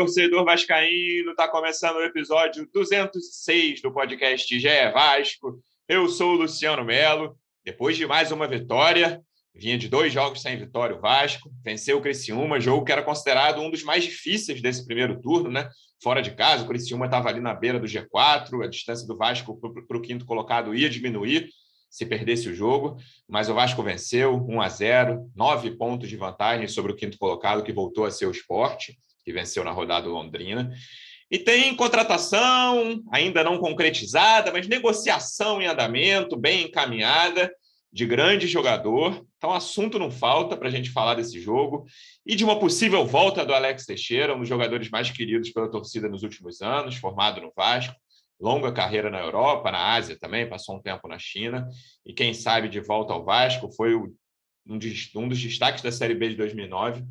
torcedor vascaíno, está começando o episódio 206 do podcast GE Vasco. Eu sou o Luciano Melo. Depois de mais uma vitória, vinha de dois jogos sem vitória o Vasco, venceu o Criciúma, jogo que era considerado um dos mais difíceis desse primeiro turno, né? Fora de casa, o Criciúma estava ali na beira do G4, a distância do Vasco para o quinto colocado ia diminuir se perdesse o jogo, mas o Vasco venceu 1 a 0, nove pontos de vantagem sobre o quinto colocado, que voltou a ser o esporte, que venceu na rodada Londrina. E tem contratação, ainda não concretizada, mas negociação em andamento, bem encaminhada, de grande jogador. Então, assunto não falta para a gente falar desse jogo. E de uma possível volta do Alex Teixeira, um dos jogadores mais queridos pela torcida nos últimos anos, formado no Vasco longa carreira na Europa, na Ásia também, passou um tempo na China, e quem sabe de volta ao Vasco, foi um, dos destaques da Série B de 2009,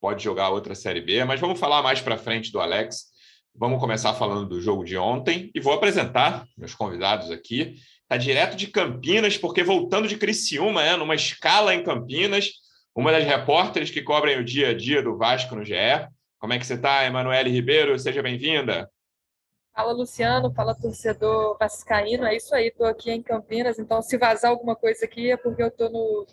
pode jogar outra Série B, mas vamos falar mais para frente do Alex. Vamos começar falando do jogo de ontem e vou apresentar meus convidados aqui. Está direto de Campinas, porque voltando de Criciúma, né, numa escala em Campinas, uma das repórteres que cobrem o dia a dia do Vasco no GE. Como é que você está, Emanuele Ribeiro? Seja bem-vinda. Fala Luciano, fala torcedor vascaíno, é isso aí, estou aqui em Campinas, então se vazar alguma coisa aqui é porque eu estou no,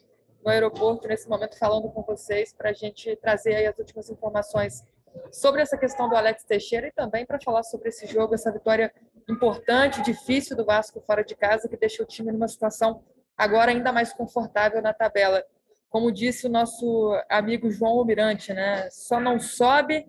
no aeroporto nesse momento falando com vocês para a gente trazer aí as últimas informações sobre essa questão do Alex Teixeira e também para falar sobre esse jogo, essa vitória importante, difícil do Vasco fora de casa, que deixa o time numa situação agora ainda mais confortável na tabela. Como disse o nosso amigo João Almirante, né? Só não sobe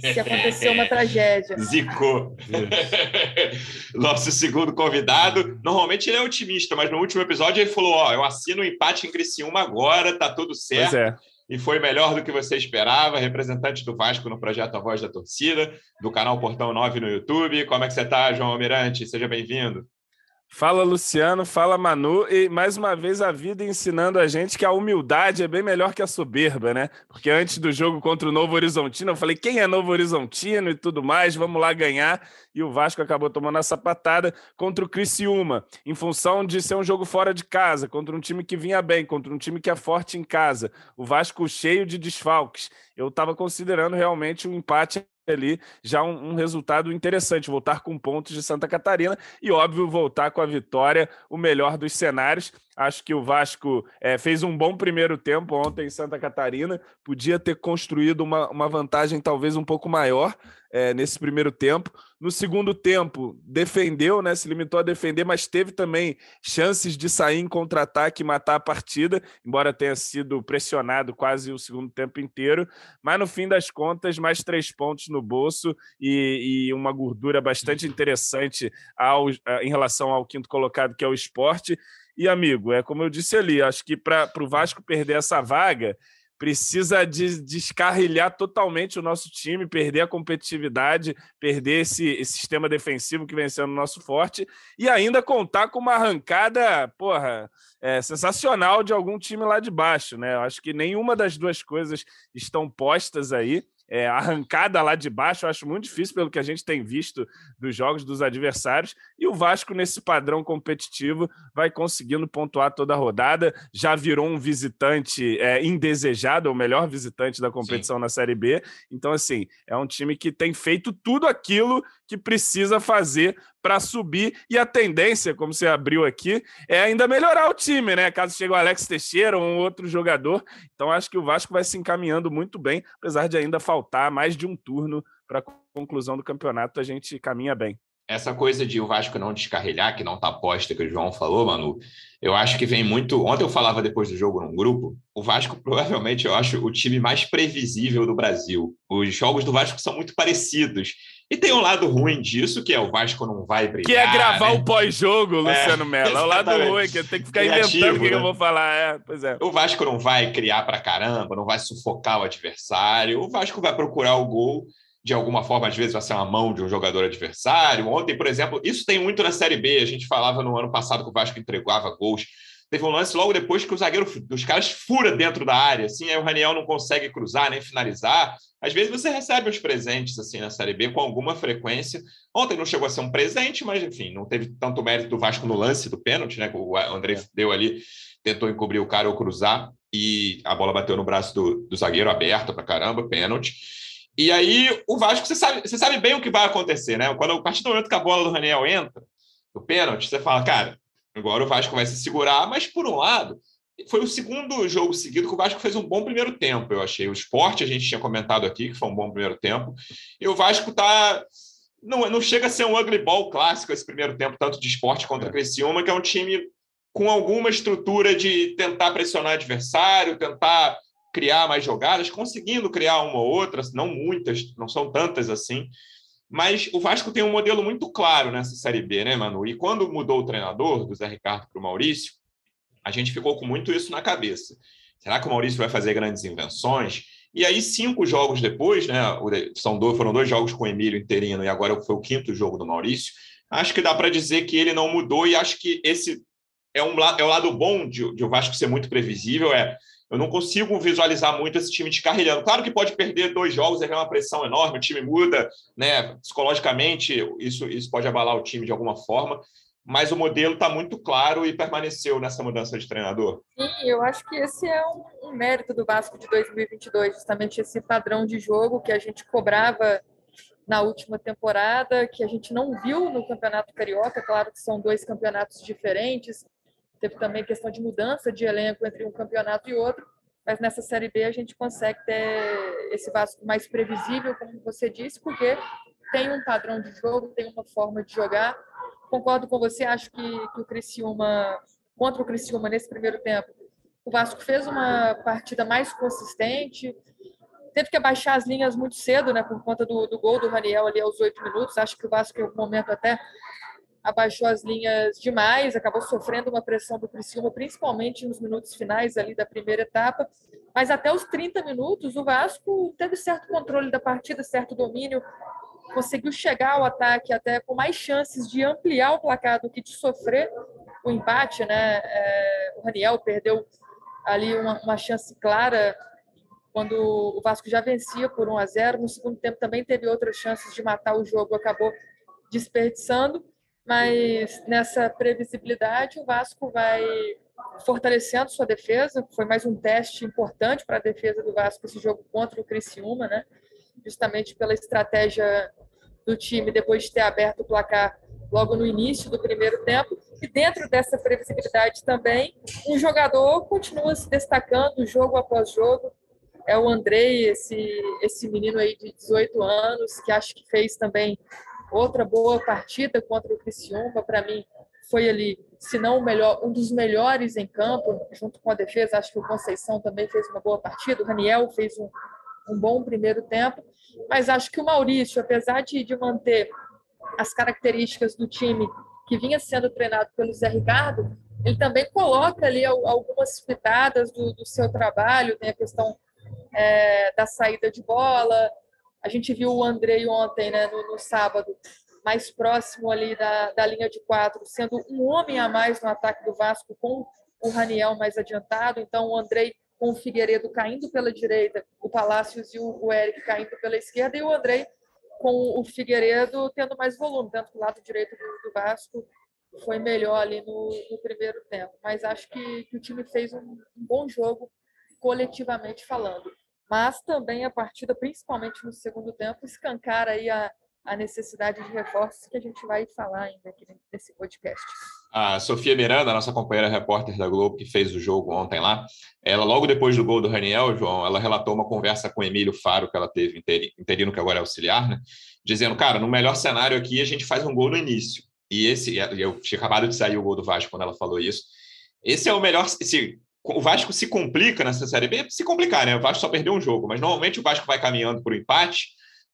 se acontecer uma tragédia. Zicou. Nosso segundo convidado. Normalmente ele é otimista, mas no último episódio ele falou: Ó, eu assino o um empate em Criciúma agora, tá tudo certo. Pois é. E foi melhor do que você esperava. Representante do Vasco no projeto A Voz da Torcida, do canal Portão 9 no YouTube. Como é que você tá, João Almirante? Seja bem-vindo. Fala Luciano, fala Manu, e mais uma vez a vida ensinando a gente que a humildade é bem melhor que a soberba, né? Porque antes do jogo contra o Novo Horizontino, eu falei quem é Novo Horizontino e tudo mais, vamos lá ganhar. E o Vasco acabou tomando essa patada contra o Criciúma, em função de ser um jogo fora de casa, contra um time que vinha bem, contra um time que é forte em casa. O Vasco cheio de desfalques. Eu estava considerando realmente um empate ali já um, um, resultado interessante, voltar com pontos de Santa Catarina e, óbvio, voltar com a vitória, o melhor dos cenários. Acho que o Vasco é, fez um bom primeiro tempo ontem em Santa Catarina, podia ter construído uma, uma vantagem talvez um pouco maior é, nesse primeiro tempo. No segundo tempo, defendeu, né? Se limitou a defender, mas teve também chances de sair em contra-ataque e matar a partida, embora tenha sido pressionado quase o segundo tempo inteiro. Mas no fim das contas, mais três pontos no bolso e, e uma gordura bastante interessante ao, em relação ao quinto colocado, que é o esporte. E, amigo, é como eu disse ali, acho que para o Vasco perder essa vaga, precisa de descarrilhar totalmente o nosso time, perder a competitividade, perder esse, esse, sistema defensivo que vem sendo nosso forte e ainda contar com uma arrancada, porra, é, sensacional de algum time lá de baixo, né? Acho que nenhuma das duas coisas estão postas aí é, arrancada lá de baixo, eu acho muito difícil pelo que a gente tem visto dos jogos dos adversários. E o Vasco, nesse padrão competitivo, vai conseguindo pontuar toda a rodada. Já virou um visitante é, indesejado, o melhor visitante da competição Sim. na Série B. Então, assim, é um time que tem feito tudo aquilo que precisa fazer para subir. E a tendência, como você abriu aqui, é ainda melhorar o time, né? Caso chegue o Alex Teixeira ou um outro jogador. Então, acho que o Vasco vai se encaminhando muito bem, apesar de ainda faltar mais de um turno para a conclusão do campeonato, a gente caminha bem essa coisa de o Vasco não descarrilhar, que não está posta, que o João falou, Manu, eu acho que vem muito. Ontem eu falava depois do jogo num grupo, o Vasco provavelmente eu acho o time mais previsível do Brasil. Os jogos do Vasco são muito parecidos. E tem um lado ruim disso, que é o Vasco não vai brigar. Que é gravar né? o pós-jogo, é, Luciano é, Mello. É o lado ruim, que tem que ficar Criativo, inventando o que, né? eu vou falar. É, pois é. O Vasco não vai criar pra caramba, não vai sufocar o adversário. O Vasco vai procurar o gol de alguma forma, às vezes vai ser uma mão de um jogador adversário. Ontem, por exemplo, isso tem muito na Série B. A gente falava no ano passado que o Vasco entregava gols. Teve um lance logo depois que o zagueiro dos caras fura dentro da área, assim, aí o Raniel não consegue cruzar nem finalizar. Às vezes você recebe os presentes assim na Série B com alguma frequência. Ontem não chegou a ser um presente, mas enfim, não teve tanto mérito do Vasco no lance do pênalti, né? Que o André deu ali, tentou encobrir o cara ou cruzar, e a bola bateu no braço do, do zagueiro aberta para caramba, pênalti. E aí, o Vasco, você sabe, você sabe bem o que vai acontecer, né? Quando, a partir do momento que a bola do Raniel entra, o pênalti, você fala, cara, agora o Vasco vai se segurar, mas por um lado, foi o segundo jogo seguido que o Vasco fez um bom primeiro tempo, eu achei. O esporte, a gente tinha comentado aqui, que foi um bom primeiro tempo, e o Vasco tá. Não, não chega a ser um ugly ball clássico esse primeiro tempo, tanto de esporte contra é. Criciúma, que é um time com alguma estrutura de tentar pressionar adversário, tentar criar mais jogadas, conseguindo criar uma ou outra, não muitas, não são tantas assim. Mas o Vasco tem um modelo muito claro nessa Série B, né, Manu? E quando mudou o treinador, do Zé Ricardo para o Maurício, a gente ficou com muito isso na cabeça. Será que o Maurício vai fazer grandes invenções? E aí, cinco jogos depois, né? São dois, foram dois jogos com o Emílio interino e agora foi o quinto jogo do Maurício. Acho que dá para dizer que ele não mudou e acho que esse é, um, é o lado bom de, de o Vasco ser muito previsível. É eu não consigo visualizar muito esse time descarrilhando. Claro que pode perder dois jogos, é uma pressão enorme, o time muda, né? Psicologicamente, isso, isso pode abalar o time de alguma forma, mas o modelo está muito claro e permaneceu nessa mudança de treinador. Sim, eu acho que esse é um, um mérito do Vasco de 2022, justamente esse padrão de jogo que a gente cobrava na última temporada, que a gente não viu no Campeonato Carioca. Claro que são dois campeonatos diferentes, Teve também questão de mudança de elenco entre um campeonato e outro, mas nessa Série B a gente consegue ter esse Vasco mais previsível, como você disse, porque tem um padrão de jogo, tem uma forma de jogar. Concordo com você, acho que, que o Criciúma, contra o Criciúma nesse primeiro tempo, o Vasco fez uma partida mais consistente, teve que abaixar as linhas muito cedo, né, por conta do, do gol do Raniel ali aos oito minutos. Acho que o Vasco, em algum momento, até abaixou as linhas demais, acabou sofrendo uma pressão do Criciúma, principalmente nos minutos finais ali da primeira etapa. Mas até os 30 minutos, o Vasco teve certo controle da partida, certo domínio, conseguiu chegar ao ataque até com mais chances de ampliar o placar do que de sofrer o empate, né? É, o Raniel perdeu ali uma, uma chance clara quando o Vasco já vencia por 1 a 0. No segundo tempo também teve outras chances de matar o jogo, acabou desperdiçando mas nessa previsibilidade o Vasco vai fortalecendo sua defesa. Foi mais um teste importante para a defesa do Vasco esse jogo contra o Criciúma, né? Justamente pela estratégia do time depois de ter aberto o placar logo no início do primeiro tempo. E dentro dessa previsibilidade também, um jogador continua se destacando jogo após jogo. É o Andrei, esse, esse menino aí de 18 anos, que acho que fez também Outra boa partida contra o Criciúma, para mim, foi ali, se não o melhor, um dos melhores em campo, junto com a defesa. Acho que o Conceição também fez uma boa partida, o Raniel fez um, um bom primeiro tempo, mas acho que o Maurício, apesar de, de manter as características do time que vinha sendo treinado pelo Zé Ricardo, ele também coloca ali algumas pitadas do, do seu trabalho, tem a questão é, da saída de bola, a gente viu o Andrei ontem, né, no, no sábado, mais próximo ali da, da linha de quatro, sendo um homem a mais no ataque do Vasco, com o Raniel mais adiantado. Então, o Andrei com o Figueiredo caindo pela direita, o Palácios e o, o Eric caindo pela esquerda, e o Andrei com o Figueiredo tendo mais volume, tanto do lado direito do, do Vasco foi melhor ali no, no, primeiro tempo. Mas acho que, que o time fez um, um bom jogo, coletivamente falando mas também a partida, principalmente no segundo tempo, escancara aí a, a necessidade de reforços que a gente vai falar ainda aqui nesse podcast. A Sofia Miranda, nossa companheira repórter da Globo, que fez o jogo ontem lá, ela logo depois do gol do Raniel, João, ela relatou uma conversa com o Emílio Faro que ela teve, interino que agora é auxiliar, né? Dizendo, cara, no melhor cenário aqui a gente faz um gol no início. E esse, eu tinha acabado de sair o gol do Vasco quando ela falou isso. Esse é o melhor, esse, o Vasco se complica nessa Série B, se complicar, né? O Vasco só perdeu um jogo, mas normalmente o Vasco vai caminhando para o empate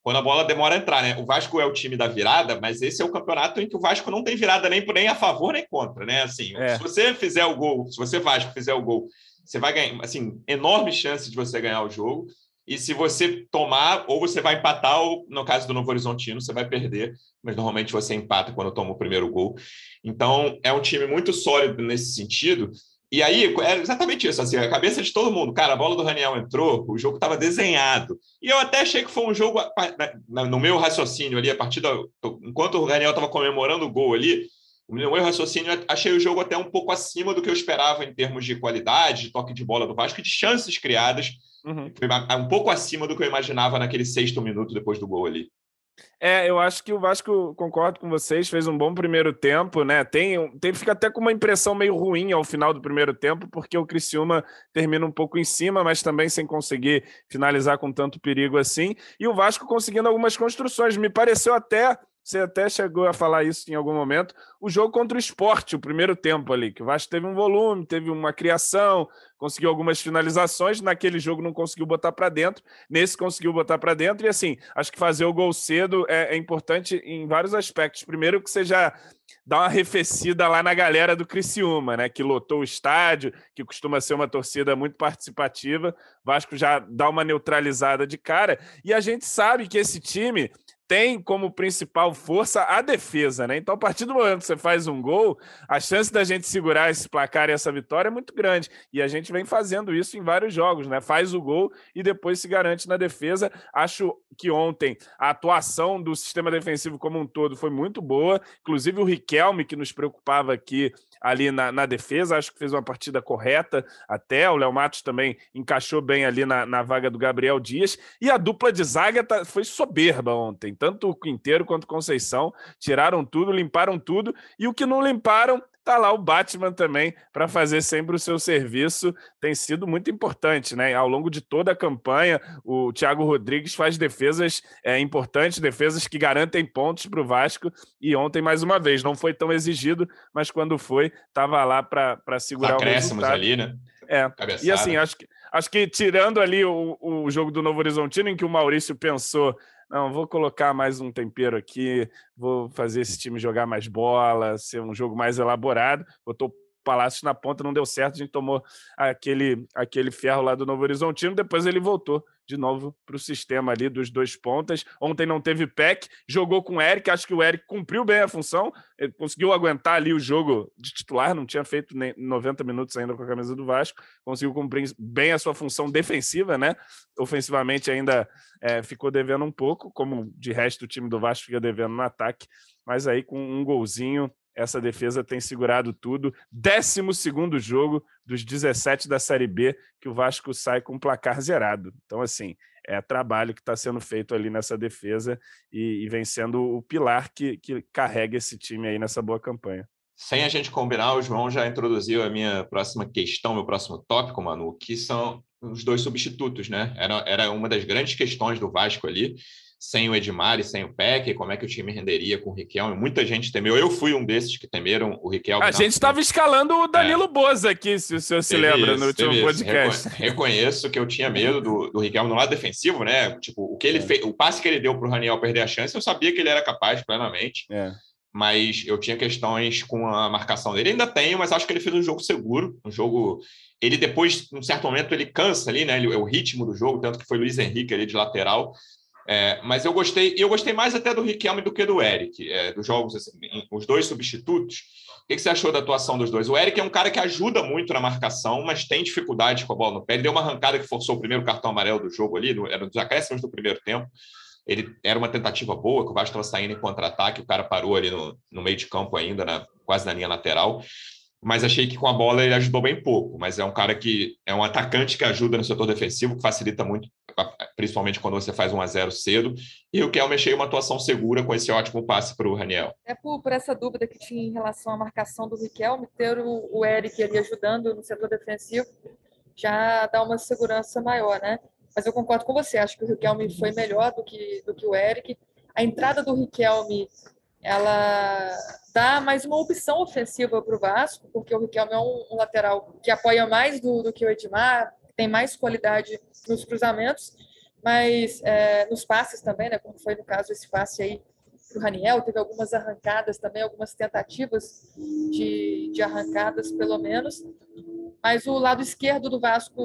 quando a bola demora a entrar, né? O Vasco é o time da virada, mas esse é o campeonato em que o Vasco não tem virada nem, nem a favor nem contra, né? Assim, é. se você fizer o gol, se você Vasco fizer o gol, você vai ganhar, assim, enorme chance de você ganhar o jogo. E se você tomar, ou você vai empatar, ou no caso do Novo Horizontino, você vai perder, mas normalmente você empata quando toma o primeiro gol. Então, é um time muito sólido nesse sentido. E aí, é exatamente isso, assim, a cabeça de todo mundo. Cara, a bola do Raniel entrou, o jogo estava desenhado. E eu até achei que foi um jogo, no meu raciocínio ali, a partir da. Enquanto o Raniel estava comemorando o gol ali, no meu raciocínio, achei o jogo até um pouco acima do que eu esperava em termos de qualidade, de toque de bola do Vasco e de chances criadas. Uhum. Foi um pouco acima do que eu imaginava naquele sexto minuto depois do gol ali. É, eu acho que o Vasco, concordo com vocês, fez um bom primeiro tempo, né? Tem, tem fica até com uma impressão meio ruim ao final do primeiro tempo, porque o Criciúma termina um pouco em cima, mas também sem conseguir finalizar com tanto perigo assim. E o Vasco conseguindo algumas construções. Me pareceu até você até chegou a falar isso em algum momento. O jogo contra o esporte, o primeiro tempo ali, que o Vasco teve um volume, teve uma criação, conseguiu algumas finalizações. Naquele jogo não conseguiu botar para dentro, nesse conseguiu botar para dentro. E assim, acho que fazer o gol cedo é, é, importante em vários aspectos. Primeiro, que você já dá uma arrefecida lá na galera do Criciúma, né? Que lotou o estádio, que costuma ser uma torcida muito participativa. O Vasco já dá uma neutralizada de cara. E a gente sabe que esse time tem como principal força a defesa, né? Então, a partir do momento que você faz um gol, a chance da gente segurar esse placar e essa vitória é muito grande. E a gente vem fazendo isso em vários jogos, né? Faz o gol e depois se garante na defesa. Acho que ontem a atuação do sistema defensivo como um todo foi muito boa. Inclusive o Riquelme, que nos preocupava aqui ali na, na defesa, acho que fez uma partida correta até. O Léo Matos também encaixou bem ali na, na vaga do Gabriel Dias. E a dupla de zaga tá, foi soberba ontem. Tanto o Quinteiro quanto o Conceição tiraram tudo, limparam tudo. E o que não limparam tá lá o Batman também para fazer sempre o seu serviço. Tem sido muito importante, né? Ao longo de toda a campanha, o Thiago Rodrigues faz defesas é, importantes, defesas que garantem pontos para o Vasco. E ontem, mais uma vez, não foi tão exigido, mas quando foi, estava lá para segurar Acréscimos o resultado. ali, né? É. Cabeçada. E assim, acho que, acho que tirando ali o, o jogo do Novo Horizontino, em que o Maurício pensou não, vou colocar mais um tempero aqui, vou fazer esse time jogar mais bola, ser um jogo mais elaborado. Botou Palácio na ponta, não deu certo, a gente tomou aquele, aquele ferro lá do Novo Horizontino, depois ele voltou de novo para o sistema ali dos dois pontas. Ontem não teve PEC, jogou com o Eric, acho que o Eric cumpriu bem a função, ele conseguiu aguentar ali o jogo de titular, não tinha feito nem 90 minutos ainda com a camisa do Vasco, conseguiu cumprir bem a sua função defensiva, né? Ofensivamente ainda é, ficou devendo um pouco, como de resto o time do Vasco fica devendo no ataque, mas aí com um golzinho essa defesa tem segurado tudo. 12 jogo dos 17 da Série B que o Vasco sai com placar zerado. Então, assim, é trabalho que está sendo feito ali nessa defesa e, e vem sendo o pilar que, que carrega esse time aí nessa boa campanha. Sem a gente combinar, o João já introduziu a minha próxima questão, meu próximo tópico, Manu, que são os dois substitutos, né? Era, era uma das grandes questões do Vasco ali sem o Edmar e sem o Peck, como é que o time renderia com o Riquelme. Muita gente temeu. Eu fui um desses que temeram o Riquelme. A gente estava escalando o Danilo é. Boza aqui, se o senhor se lembra, isso, no último podcast. Reconheço que eu tinha medo do, do Riquelme no lado defensivo, né? Tipo, o que ele é. fez, o passe que ele deu para o Raniel perder a chance, eu sabia que ele era capaz plenamente. É. Mas eu tinha questões com a marcação dele. Ainda tenho, mas acho que ele fez um jogo seguro, um jogo ele depois, num certo momento, ele cansa ali, né? Ele, é o ritmo do jogo, tanto que foi Luiz Henrique ali de lateral. É, mas eu gostei, eu gostei mais até do Riquelme do que do Eric, é, dos jogos, assim, os dois substitutos. O que, que, você achou da atuação dos dois? O Eric é um cara que ajuda muito na marcação, mas tem dificuldade com a bola no pé. Ele deu uma arrancada que forçou o primeiro cartão amarelo do jogo ali, no, era nos acréscimos do primeiro tempo. Ele era uma tentativa boa, que o Vasco estava saindo em contra-ataque, o cara parou ali no, no meio de campo ainda, na, quase na linha lateral mas achei que com a bola ele ajudou bem pouco. Mas é um cara que é um atacante que ajuda no setor defensivo, que facilita muito, principalmente quando você faz um a 0 cedo. E o Kelme achei uma atuação segura com esse ótimo passe para o Raniel. É por, por, essa dúvida que tinha em relação à marcação do Riquelme, ter o, o Eric ali ajudando no setor defensivo já dá uma segurança maior, né? Mas eu concordo com você, acho que o Riquelme foi melhor do que, do que o Eric. A entrada do Riquelme ela dá mais uma opção ofensiva para o Vasco, porque o Riquelme é um, um, lateral que apoia mais do, do que o Edmar, tem mais qualidade nos cruzamentos, mas é, nos passes também, né, como foi no caso esse passe aí para o Raniel, teve algumas arrancadas também, algumas tentativas de, de arrancadas, pelo menos. Mas o lado esquerdo do Vasco,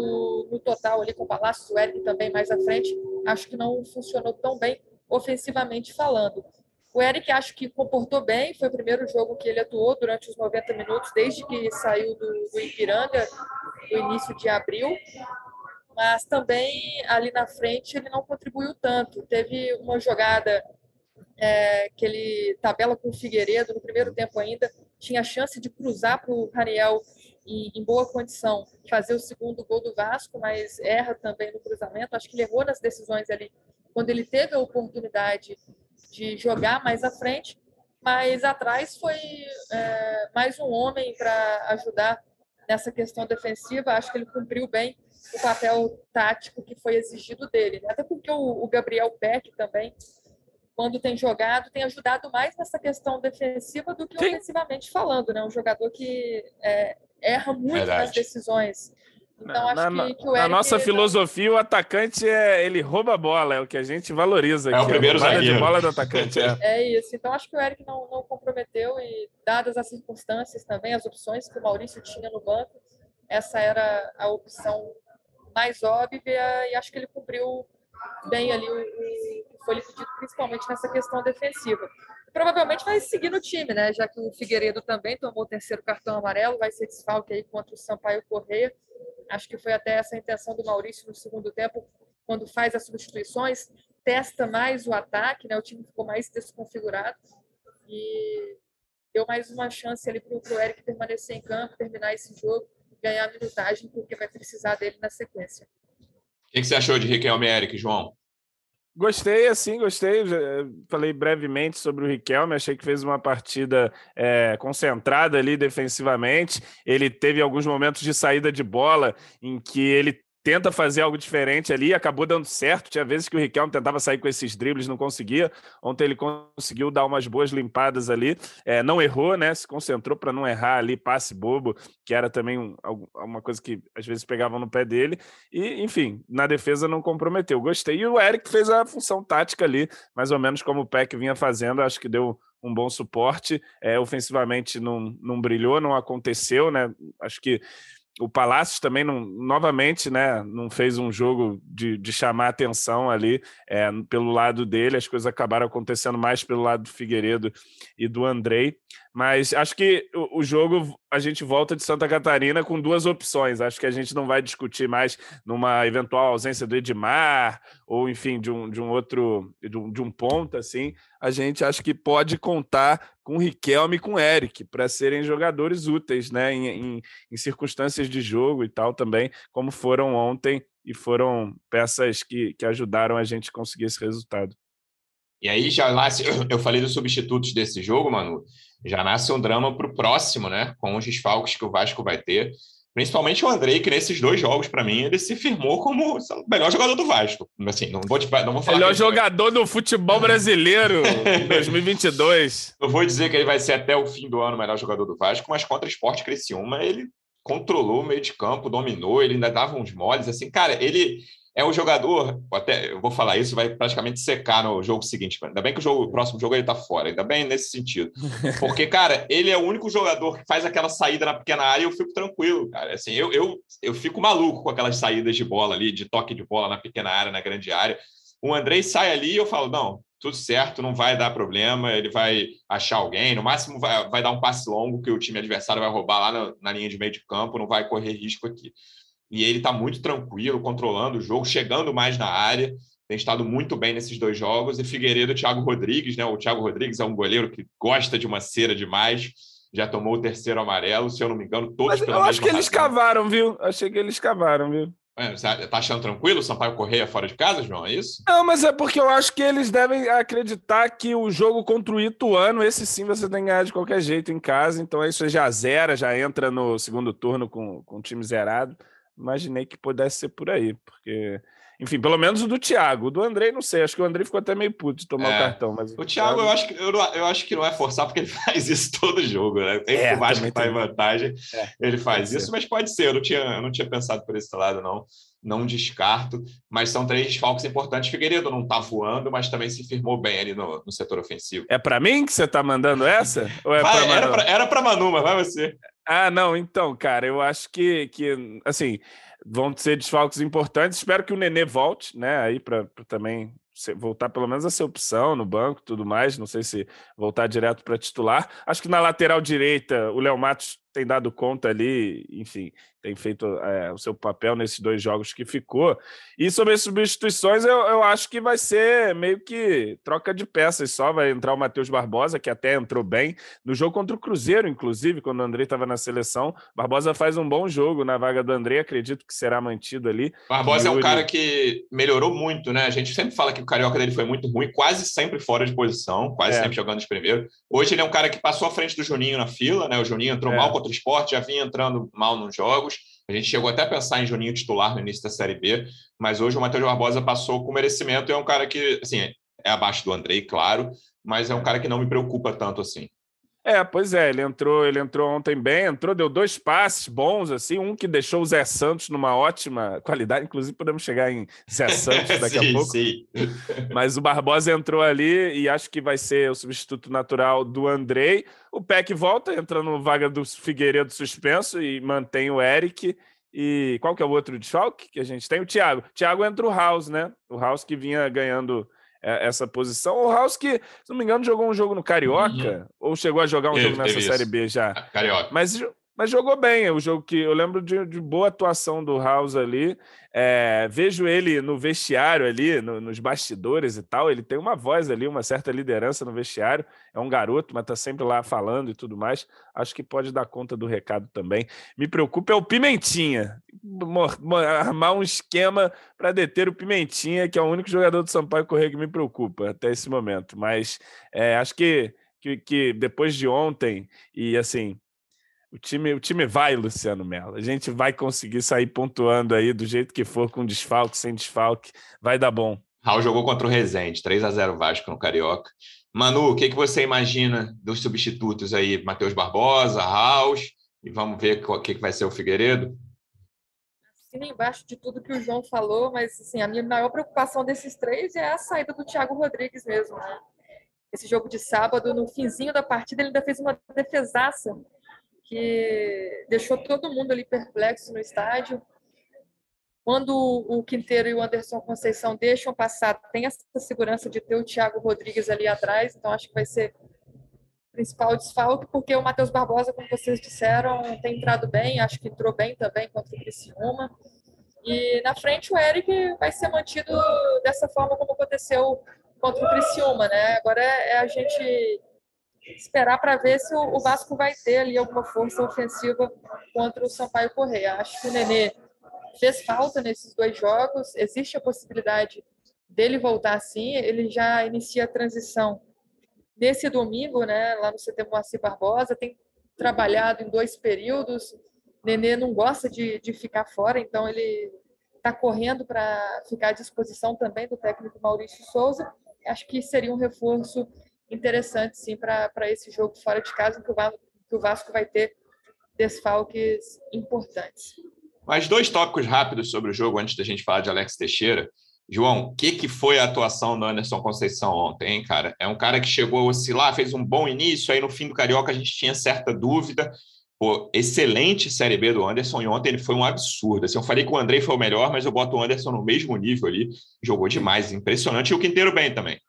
no total, ali com o Palácio, o Eric também mais à frente, acho que não funcionou tão bem ofensivamente falando. O Eric acho que comportou bem, foi o primeiro jogo que ele atuou durante os 90 minutos, desde que saiu do, do Ipiranga, no início de abril. Mas também ali na frente ele não contribuiu tanto. Teve uma jogada é, que ele tabela com o Figueiredo no primeiro tempo ainda, tinha chance de cruzar para o Raniel em, em, boa condição, fazer o segundo gol do Vasco, mas erra também no cruzamento. Acho que ele errou nas decisões ali quando ele teve a oportunidade de jogar mais à frente, mas atrás foi é, mais um homem para ajudar nessa questão defensiva. Acho que ele cumpriu bem o papel tático que foi exigido dele. Até porque o, o Gabriel Peck também, quando tem jogado, tem ajudado mais nessa questão defensiva do que Sim. ofensivamente falando. Né? Um jogador que é, erra muito Verdade. nas decisões. Então, acho na, que, que o Eric... Na nossa filosofia, o atacante é ele rouba a bola, é o que a gente valoriza. É aqui, o primeiro zagueiro. de bola do atacante. É. é isso. Então, acho que o Eric não, não comprometeu e, dadas as circunstâncias também, as opções que o Maurício tinha no banco, essa era a opção mais óbvia e acho que ele cumpriu bem ali o, que foi lhe pedido, principalmente nessa questão defensiva. Provavelmente vai seguir no time, né? Já que o Figueiredo também tomou o terceiro cartão amarelo, vai ser desfalque aí contra o Sampaio Correia. Acho que foi até essa a intenção do Maurício no segundo tempo, quando faz as substituições, testa mais o ataque, né? O time ficou mais desconfigurado e deu mais uma chance ali para o Eric permanecer em campo, terminar esse jogo, ganhar minutagem, porque vai precisar dele na sequência. O que, você achou de Riquelme Eric, João? Gostei, assim, gostei. falei brevemente sobre o Riquelme, achei que fez uma partida é, concentrada ali defensivamente. Ele teve alguns momentos de saída de bola em que ele tenta fazer algo diferente ali, acabou dando certo. Tinha vezes que o Riquelme tentava sair com esses dribles, não conseguia. Ontem ele conseguiu dar umas boas limpadas ali, é, não errou, né? Se concentrou para não errar ali, passe bobo, que era também um, uma coisa que às vezes pegavam no pé dele. E, enfim, na defesa não comprometeu. Gostei. E o Eric fez a função tática ali, mais ou menos como o Peck vinha fazendo, acho que deu um bom suporte. É, ofensivamente não, não brilhou, não aconteceu, né? Acho que o Palácios também não, novamente né, não fez um jogo de, de chamar atenção ali é, pelo lado dele, as coisas acabaram acontecendo mais pelo lado do Figueiredo e do Andrei. Mas acho que o, o, jogo a gente volta de Santa Catarina com duas opções. Acho que a gente não vai discutir mais numa eventual ausência do Edmar, ou enfim, de um, de um outro, de um, de um ponta, assim. A gente acho que pode contar com o Riquelme e com o Eric para serem jogadores úteis, né? Em, em, em circunstâncias de jogo e tal também, como foram ontem e foram peças que, que ajudaram a gente conseguir esse resultado. E aí já nasce, eu falei dos substitutos desse jogo, Manu, já nasce um drama para o próximo, né? Com os desfalques que o Vasco vai ter. Principalmente o Andrei, que nesses dois jogos, para mim, ele se firmou como o melhor jogador do Vasco. Assim, não vou, não vou falar. Melhor jogador do futebol brasileiro em 2022. Não vou dizer que ele vai ser até o fim do ano o melhor jogador do Vasco, mas contra o Esporte Criciúma, ele controlou o meio de campo, dominou, ele ainda dava uns moles. Assim, cara, ele é um jogador, até eu vou falar isso, vai praticamente secar no jogo seguinte. Ainda bem que o, jogo, o próximo jogo ele tá fora, ainda bem nesse sentido. Porque, cara, ele é o único jogador que faz aquela saída na pequena área e eu fico tranquilo, cara. Assim, eu, eu, eu fico maluco com aquelas saídas de bola ali, de toque de bola na pequena área, na grande área. O Andrei sai ali e eu falo, não, tudo certo, não vai dar problema, ele vai achar alguém, no máximo vai, vai dar um passe longo que o time adversário vai roubar lá na, na linha de meio de campo, não vai correr risco aqui e ele está muito tranquilo, controlando o jogo, chegando mais na área, tem estado muito bem nesses dois jogos. E Figueiredo, Thiago Rodrigues, né? O Thiago Rodrigues é um goleiro que gosta de uma cera demais, já tomou o terceiro amarelo, se eu não me engano, todos Mas Eu acho que razão. eles cavaram, viu? Achei que eles cavaram, viu? É, você tá achando tranquilo o Sampaio Correia fora de casa, João? É isso? Não, mas é porque eu acho que eles devem acreditar que o jogo contra o Ituano, esse sim você tem que ganhar de qualquer jeito em casa. Então aí você já zera, já entra no segundo turno com, com o time zerado imaginei que pudesse ser por aí, porque. Enfim, pelo menos o do Thiago. O do Andrei, não sei. Acho que o Andrei ficou até meio puto de tomar é. o cartão. Mas o, o Thiago, Thiago, eu, acho que, eu, eu, acho que não é forçar, porque ele faz isso todo jogo, né? Tem é, que o Vasco está em vantagem, é, ele faz isso, ser. mas pode ser. Eu não, tinha, eu não tinha pensado por esse lado, não. Não descarto. Mas são três desfalques importantes. Figueiredo não está voando, mas também se firmou bem ali no, no setor ofensivo. É para mim que você está mandando essa? Ou é vai, era para Manu, mas vai você. Ah, não, então, cara, eu acho que, que assim, vão ser desfalques importantes. Espero que o Nenê volte, né? Aí para também voltar pelo menos a ser opção no banco tudo mais. Não sei se voltar direto para titular. Acho que na lateral direita o Léo Matos tem dado conta ali, enfim, tem feito é, o seu papel nesses dois jogos que ficou. E sobre as substituições, eu, eu acho que vai ser meio que troca de peças só. Vai entrar o Matheus Barbosa, que até entrou bem no jogo contra o Cruzeiro, inclusive, quando o André estava na seleção. Barbosa faz um bom jogo na vaga do André, acredito que será mantido ali. Barbosa é um cara que melhorou muito, né? A gente sempre fala que o carioca dele foi muito ruim, quase sempre fora de posição, quase é. sempre jogando de primeiro. Hoje ele é um cara que passou à frente do Juninho na fila, né? O Juninho entrou é. mal contra o esporte, já vinha entrando mal nos jogos. A gente chegou até a pensar em Juninho titular no início da Série B, mas hoje o Matheus Barbosa passou com merecimento e é um cara que, assim, é abaixo do Andrei, claro, mas é um cara que não me preocupa tanto assim. É, pois é, ele entrou, ele entrou ontem bem, entrou, deu dois passes bons, assim, um que deixou o Zé Santos numa ótima qualidade, inclusive podemos chegar em Zé Santos daqui sim, a pouco. Sim. Mas o Barbosa entrou ali e acho que vai ser o substituto natural do Andrei. O Peck volta, entra no vaga do Figueiredo suspenso e mantém o Eric. E qual que é o outro desfalque que a gente tem? O Thiago. O Thiago entra o House, né? O House que vinha ganhando essa posição. O House que, se não me engano, jogou um jogo no Carioca, uhum. ou chegou a jogar um jogo nessa Série B já. Carioca. Mas mas jogou bem. O jogo que eu lembro de, de boa atuação do House ali. É, vejo ele no vestiário ali, no, nos bastidores e tal. Ele tem uma voz ali, uma certa liderança no vestiário. É um garoto, mas tá sempre lá falando e tudo mais. Acho que pode dar conta do recado também. Me preocupa é o Pimentinha. Armar um esquema para deter o Pimentinha, que é o único jogador do Sampaio Correia que me preocupa até esse momento. Mas é, acho que, que, que depois de ontem, e assim, o time, o time vai, Luciano Melo. A gente vai conseguir sair pontuando aí do jeito que for, com desfalque, sem desfalque. Vai dar bom. Raul jogou contra o Rezende, 3 a 0 Vasco no Carioca. Manu, o que, que você imagina dos substitutos aí? Matheus Barbosa, Raul, e vamos ver o que, que vai ser o Figueiredo? Assina embaixo de tudo que o João falou, mas assim, a minha maior preocupação desses três é a saída do Thiago Rodrigues mesmo. Né? Esse jogo de sábado, no finzinho da partida, ele ainda fez uma defesaça que deixou todo mundo ali perplexo no estádio. Quando o Quinteiro e o Anderson Conceição deixam passar, tem essa segurança de ter o Thiago Rodrigues ali atrás, então acho que vai ser o principal desfalque, porque o Matheus Barbosa, como vocês disseram, tem entrado bem, acho que entrou bem também contra o Criciúma. E na frente o Eric vai ser mantido dessa forma como aconteceu contra o Criciúma, né? Agora é, é a gente esperar para ver se o, Vasco vai ter ali alguma força ofensiva contra o Sampaio Correia. Acho que o Nenê fez falta nesses dois jogos, existe a possibilidade dele voltar sim, ele já inicia a transição nesse domingo, né, lá no CT Moacir Barbosa, tem trabalhado em dois períodos, Nenê não gosta de, de ficar fora, então ele está correndo para ficar à disposição também do técnico Maurício Souza. Acho que seria um reforço interessante, sim, para esse jogo fora de casa, que o, Vasco, que o Vasco vai ter desfalques importantes. Mais dois tópicos rápidos sobre o jogo antes da gente falar de Alex Teixeira. João, o que, que foi a atuação do Anderson Conceição ontem, hein, cara? É um cara que chegou a oscilar, fez um bom início, aí no fim do Carioca a gente tinha certa dúvida. Pô, excelente Série B do Anderson, e ontem ele foi um absurdo. Assim, eu falei que o Andrei foi o melhor, mas eu boto o Anderson no mesmo nível ali. Jogou demais, impressionante. E o Quinteiro bem também.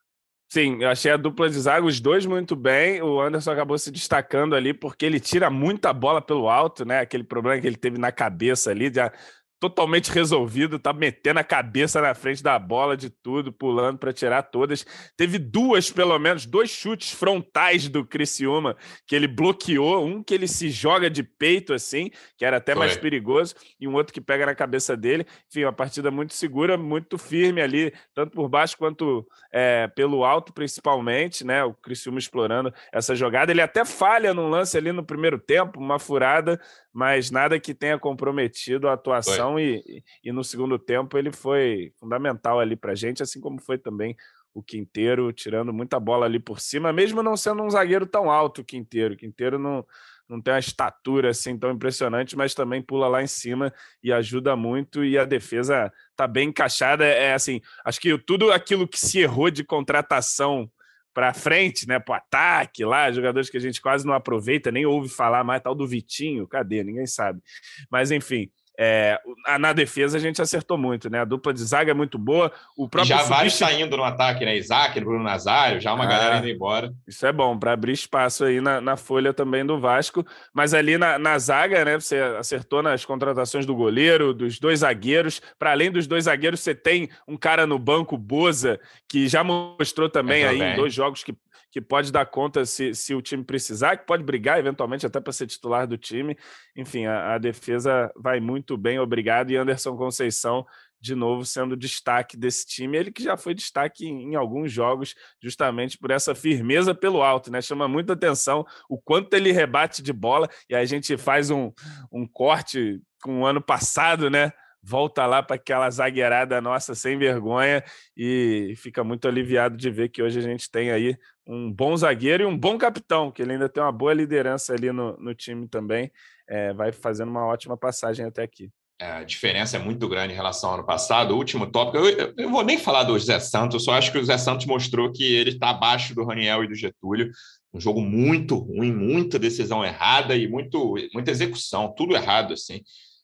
Sim, eu achei a dupla de zaga, os dois muito bem. O Anderson acabou se destacando ali porque ele tira muita bola pelo alto, né? Aquele problema que ele teve na cabeça ali, já totalmente resolvido, tá metendo a cabeça na frente da bola de tudo, pulando para tirar todas. Teve duas, pelo menos, dois chutes frontais do Criciúma que ele bloqueou, um que ele se joga de peito assim, que era até Foi. mais perigoso, e um outro que pega na cabeça dele. Enfim, uma partida muito segura, muito firme ali, tanto por baixo quanto é, pelo alto, principalmente, né? O Criciúma explorando essa jogada. Ele até falha num lance ali no primeiro tempo, uma furada, mas nada que tenha comprometido a atuação e, e no segundo tempo ele foi fundamental ali para gente, assim como foi também o Quinteiro, tirando muita bola ali por cima, mesmo não sendo um zagueiro tão alto o Quinteiro. O Quinteiro não, não tem uma estatura assim tão impressionante, mas também pula lá em cima e ajuda muito e a defesa tá bem encaixada. É assim, acho que tudo aquilo que se errou de contratação para frente, né, para ataque lá, jogadores que a gente quase não aproveita, nem ouve falar mais, tal do Vitinho, cadê? Ninguém sabe. Mas enfim, É, na defesa a gente acertou muito, né? A dupla de zaga é muito boa. O próprio já vários saindo no ataque, né? Isaac, Bruno Nazário, já uma ah, galera indo embora. Isso é bom para abrir espaço aí na, na, folha também do Vasco. Mas ali na, na zaga, né? Você acertou nas contratações do goleiro, dos dois zagueiros. Para além dos dois zagueiros, você tem um cara no banco, Boza, que já mostrou também aí em dois jogos que que pode dar conta se, se o time precisar, que pode brigar eventualmente até para ser titular do time. Enfim, a, a, defesa vai muito bem, obrigado. E Anderson Conceição, de novo, sendo destaque desse time. Ele que já foi destaque em, em alguns jogos, justamente por essa firmeza pelo alto, né? Chama muita atenção o quanto ele rebate de bola. E a gente faz um, um corte com o ano passado, né? volta lá para aquela zagueirada nossa sem vergonha e fica muito aliviado de ver que hoje a gente tem aí um bom zagueiro e um bom capitão, que ele ainda tem uma boa liderança ali no, no time também, é, vai fazendo uma ótima passagem até aqui. É, a diferença é muito grande em relação ao ano passado. O último tópico, eu, eu vou nem falar do Zé Santos, só acho que o Zé Santos mostrou que ele está abaixo do Raniel e do Getúlio. Um jogo muito ruim, muita decisão errada e muito, muita execução, tudo errado, assim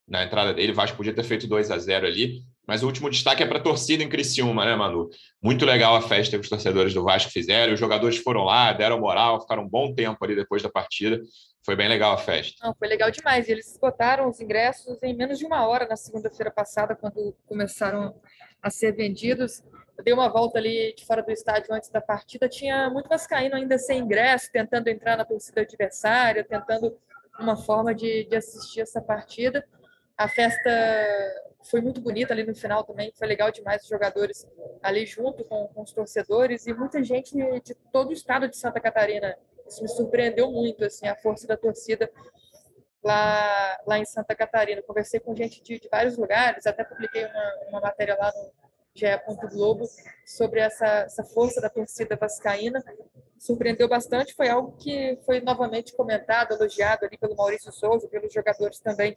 na entrada dele. O Vasco podia ter feito 2 a 0 ali. Mas o último destaque é para a torcida em Criciúma, né, Manu? Muito legal a festa que os torcedores do Vasco fizeram. Os jogadores foram lá, deram moral, ficaram um bom tempo ali depois da partida. Foi bem legal a festa. Não, foi legal demais. Eles esgotaram os ingressos em menos de uma hora na segunda-feira passada, quando começaram a ser vendidos. Eu dei uma volta ali de fora do estádio antes da partida. Tinha muito vascaíno ainda sem ingresso, tentando entrar na torcida adversária, tentando uma forma de, de assistir essa partida. A festa foi muito bonita ali no final também, foi legal demais os jogadores ali junto com, com os torcedores e muita gente de todo o estado de Santa Catarina. Isso me surpreendeu muito, assim, a força da torcida lá, lá em Santa Catarina. Conversei com gente de, de vários lugares, até publiquei uma, uma matéria lá no GE. Globo sobre essa, essa força da torcida vascaína. Surpreendeu bastante, foi algo que foi novamente comentado, elogiado ali pelo Maurício Souza, pelos jogadores também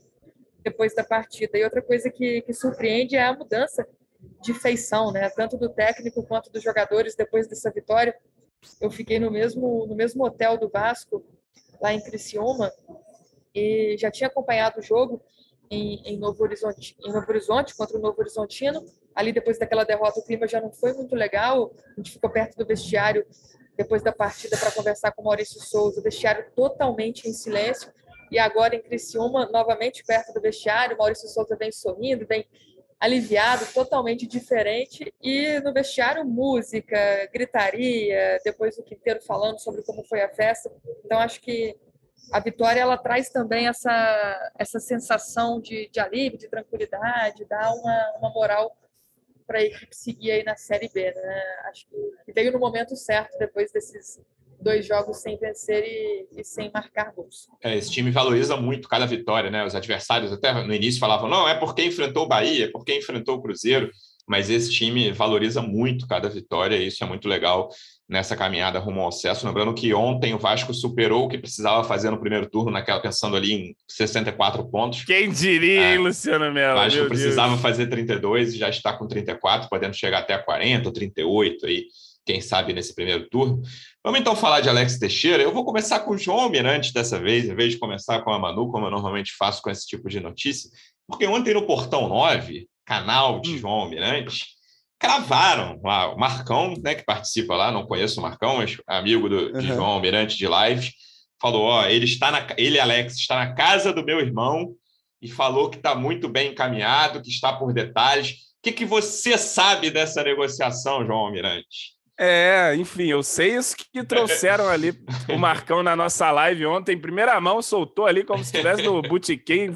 depois da partida. E outra coisa que, que surpreende é a mudança de feição, né? Tanto do técnico quanto dos jogadores depois dessa vitória. Eu fiquei no mesmo no mesmo hotel do Vasco lá em Criciúma e já tinha acompanhado o jogo em, em, Novo Horizonte, em Novo Horizonte contra o Novo Horizontino. Ali depois daquela derrota o clima já não foi muito legal. A gente ficou perto do vestiário depois da partida para conversar com o Maurício Souza. O vestiário totalmente em silêncio e agora em Criciúma, novamente perto do vestiário, Maurício Souza vem sorrindo, vem aliviado, totalmente diferente. E no vestiário, música, gritaria, depois o quinteiro falando sobre como foi a festa. Então, acho que a vitória ela traz também essa, essa sensação de, de alívio, de tranquilidade, dá uma, uma moral para a equipe seguir aí na Série B. Né? Acho que veio no momento certo depois desses dois jogos sem vencer e, e, sem marcar gols. É, esse time valoriza muito cada vitória, né? Os adversários até no início falavam, não, é porque enfrentou o Bahia, é porque enfrentou o Cruzeiro, mas esse time valoriza muito cada vitória e isso é muito legal nessa caminhada rumo ao acesso. Lembrando que ontem o Vasco superou o que precisava fazer no primeiro turno, naquela pensando ali em 64 pontos. Quem diria, é, hein, Luciano Melo? O Vasco precisava Deus. fazer 32 e já está com 34, podendo chegar até 40 ou 38 aí quem sabe nesse primeiro turno. Vamos então falar de Alex Teixeira. Eu vou começar com o João Almirante dessa vez, em vez de começar com a Manu, como eu normalmente faço com esse tipo de notícia, porque ontem no Portão 9, canal de hum. João Almirante, cravaram lá, o Marcão, né, que participa lá, não conheço o Marcão, mas amigo do, de uhum. João Almirante de live, falou: ó, ele está na, ele, Alex, está na casa do meu irmão e falou que está muito bem encaminhado, que está por detalhes. O que, que você sabe dessa negociação, João Almirante? É, enfim, eu sei isso que trouxeram ali o Marcão na nossa live ontem, em primeira mão, soltou ali como se estivesse no botequim,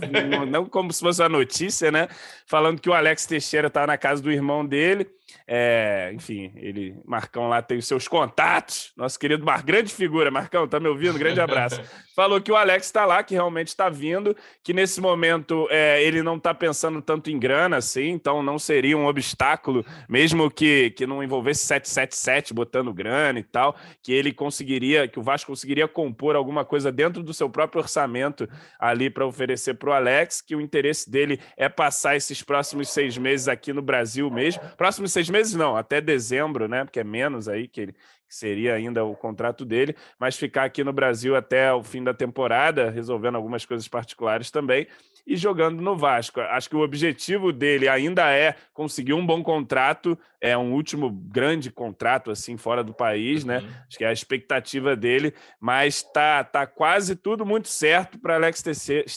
não como se fosse uma notícia, né? Falando que o Alex Teixeira está na casa do irmão dele. É, enfim, ele, Marcão lá tem os seus contatos, nosso querido Mar, grande figura, Marcão, tá me ouvindo? Grande abraço. Falou que o Alex está lá, que realmente está vindo, que nesse momento é, ele não está pensando tanto em grana, assim, então não seria um obstáculo, mesmo que, que não envolvesse 777 botando grana e tal, que ele conseguiria, que o Vasco conseguiria compor alguma coisa dentro do seu próprio orçamento ali para oferecer para o Alex, que o interesse dele é passar esses próximos seis meses aqui no Brasil mesmo, próximos seis meses não, até dezembro, né? Porque é menos aí que ele que seria ainda o contrato dele, mas ficar aqui no Brasil até o fim da temporada, resolvendo algumas coisas particulares também. E jogando no Vasco. Acho que o objetivo dele ainda é conseguir um bom contrato, é um último grande contrato assim fora do país, né? uhum. né? Acho que é a expectativa dele, mas tá, tá quase tudo muito certo para Alex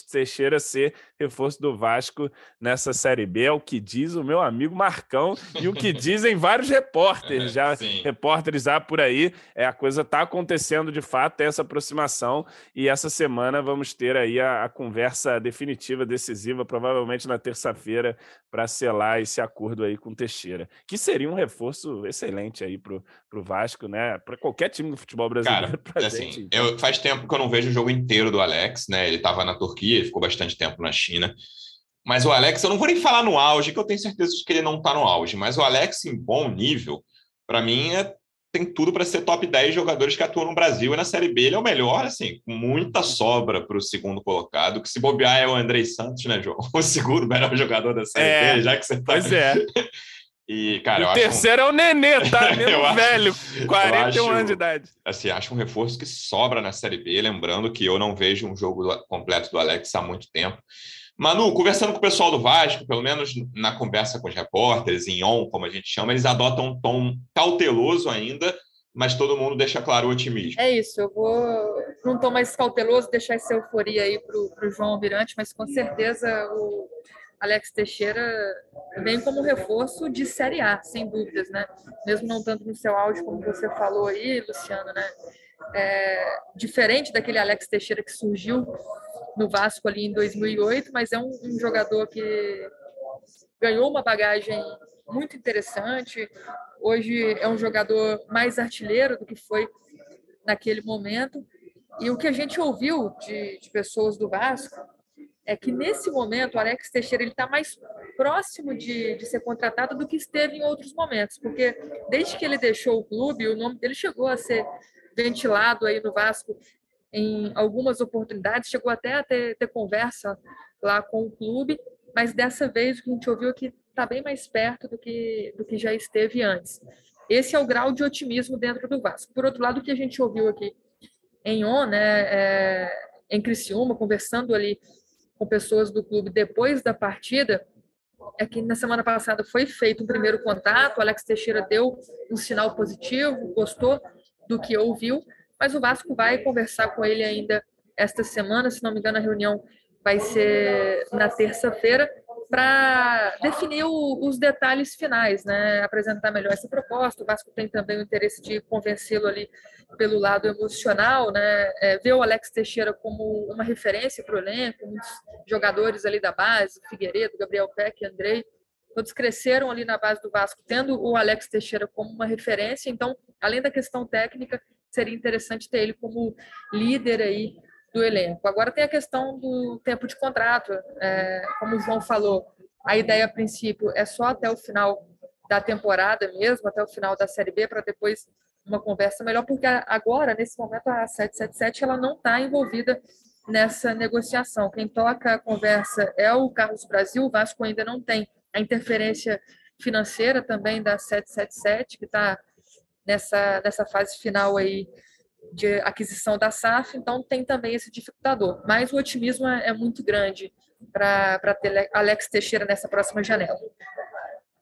Teixeira ser reforço do Vasco nessa Série B, é o que diz o meu amigo Marcão e o que dizem vários repórteres, já Sim. repórteres já por aí, é a coisa tá acontecendo de fato, essa aproximação e essa semana vamos ter aí a, a conversa definitiva, decisiva, provavelmente na terça-feira, para selar esse acordo aí com Teixeira, que seria um reforço excelente aí pro, pro Vasco, né? Para qualquer time do futebol brasileiro. Cara, assim, eu, faz tempo que eu não vejo o jogo inteiro do Alex, né? Ele estava na Turquia, ficou bastante tempo na China. Mas o Alex, eu não vou nem falar no auge, que eu tenho certeza de que ele não está no auge, mas o Alex em bom nível, para mim, é tem tudo para ser top 10 jogadores que atuam no Brasil e na Série B ele é o melhor, assim, com muita sobra para o segundo colocado, que se bobear é o Andrei Santos, né, João? O segundo melhor jogador da Série é, B, já que você tá... Pois é. E, cara, o terceiro um... é o Nenê, tá? Mesmo velho, 41 acho, anos de idade. Assim, acho um reforço que sobra na Série B, lembrando que eu não vejo um jogo completo do Alex há muito tempo. Manu, conversando com o pessoal do Vasco, pelo menos na conversa com os repórteres, em on, como a gente chama, eles adotam um tom cauteloso ainda, mas todo mundo deixa claro o otimismo. É isso, eu vou num tom mais cauteloso, deixar essa euforia aí para o João Almirante, mas com certeza o Alex Teixeira vem como reforço de Série A, sem dúvidas, né? Mesmo não tanto no seu áudio, como você falou aí, Luciano, né? É, diferente daquele Alex Teixeira que surgiu no Vasco ali em 2008, mas é um, um jogador que ganhou uma bagagem muito interessante. Hoje é um jogador mais artilheiro do que foi naquele momento. E o que a gente ouviu de, de pessoas do Vasco é que nesse momento o Alex Teixeira ele está mais próximo de, de ser contratado do que esteve em outros momentos, porque desde que ele deixou o clube, o nome dele chegou a ser ventilado aí no Vasco em algumas oportunidades, chegou até a ter, ter conversa lá com o clube, mas dessa vez o que a gente ouviu é que está bem mais perto do que, do que já esteve antes. Esse é o grau de otimismo dentro do Vasco. Por outro lado, o que a gente ouviu aqui em On, né, é, em Criciúma, conversando ali com pessoas do clube depois da partida, é que na semana passada foi feito um primeiro contato, o Alex Teixeira deu um sinal positivo, gostou do que ouviu, mas o Vasco vai conversar com ele ainda esta semana, se não me engano, a reunião vai ser na terça-feira, para definir o, os detalhes finais, né? apresentar melhor essa proposta. O Vasco tem também o interesse de convencê-lo ali pelo lado emocional, né? É, ver o Alex Teixeira como uma referência para o elenco, muitos jogadores ali da base, Figueiredo, Gabriel Peck, Andrei, todos cresceram ali na base do Vasco, tendo o Alex Teixeira como uma referência. Então, além da questão técnica, seria interessante ter ele como líder aí do elenco. Agora tem a questão do tempo de contrato. É, como o João falou, a ideia a princípio é só até o final da temporada mesmo, até o final da Série B, para depois uma conversa melhor, porque agora, nesse momento, a 777 ela não está envolvida nessa negociação. Quem toca a conversa é o Carlos Brasil, o Vasco ainda não tem a interferência financeira também da 777, que está nessa, nessa fase final aí de aquisição da SAF, então tem também esse dificultador. Mas o otimismo é, é muito grande para ter Alex Teixeira nessa próxima janela.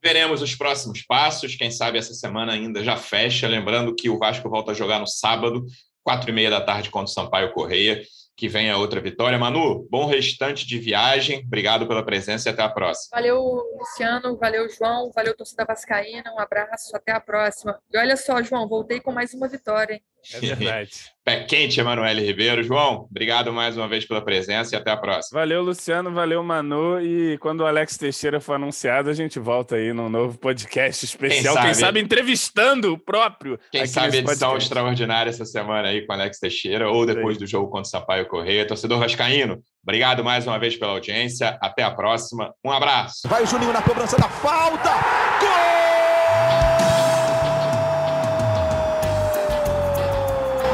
Veremos os próximos passos. Quem sabe essa semana ainda já fecha. Lembrando que o Vasco volta a jogar no sábado, quatro e meia da tarde contra o Sampaio Correia que venha outra vitória. Manu, bom restante de viagem. Obrigado pela presença e até a próxima. Valeu, Luciano. Valeu, João. Valeu, torcida vascaína. Um abraço. Até a próxima. E olha só, João, voltei com mais uma vitória, hein? É verdade. Pé quente, Emanuele Ribeiro. João, obrigado mais uma vez pela presença e até a próxima. Valeu, Luciano. Valeu, Manu. E quando o Alex Teixeira for anunciado, a gente volta aí num novo podcast especial. Quem sabe, Quem sabe entrevistando o próprio. Quem sabe edição podcast. extraordinária essa semana aí com o Alex Teixeira ou depois do jogo contra o Sampaio Correia. Torcedor Vascaíno, obrigado mais uma vez pela audiência. Até a próxima. Um abraço. Vai o Juninho na cobrança da falta. Gol!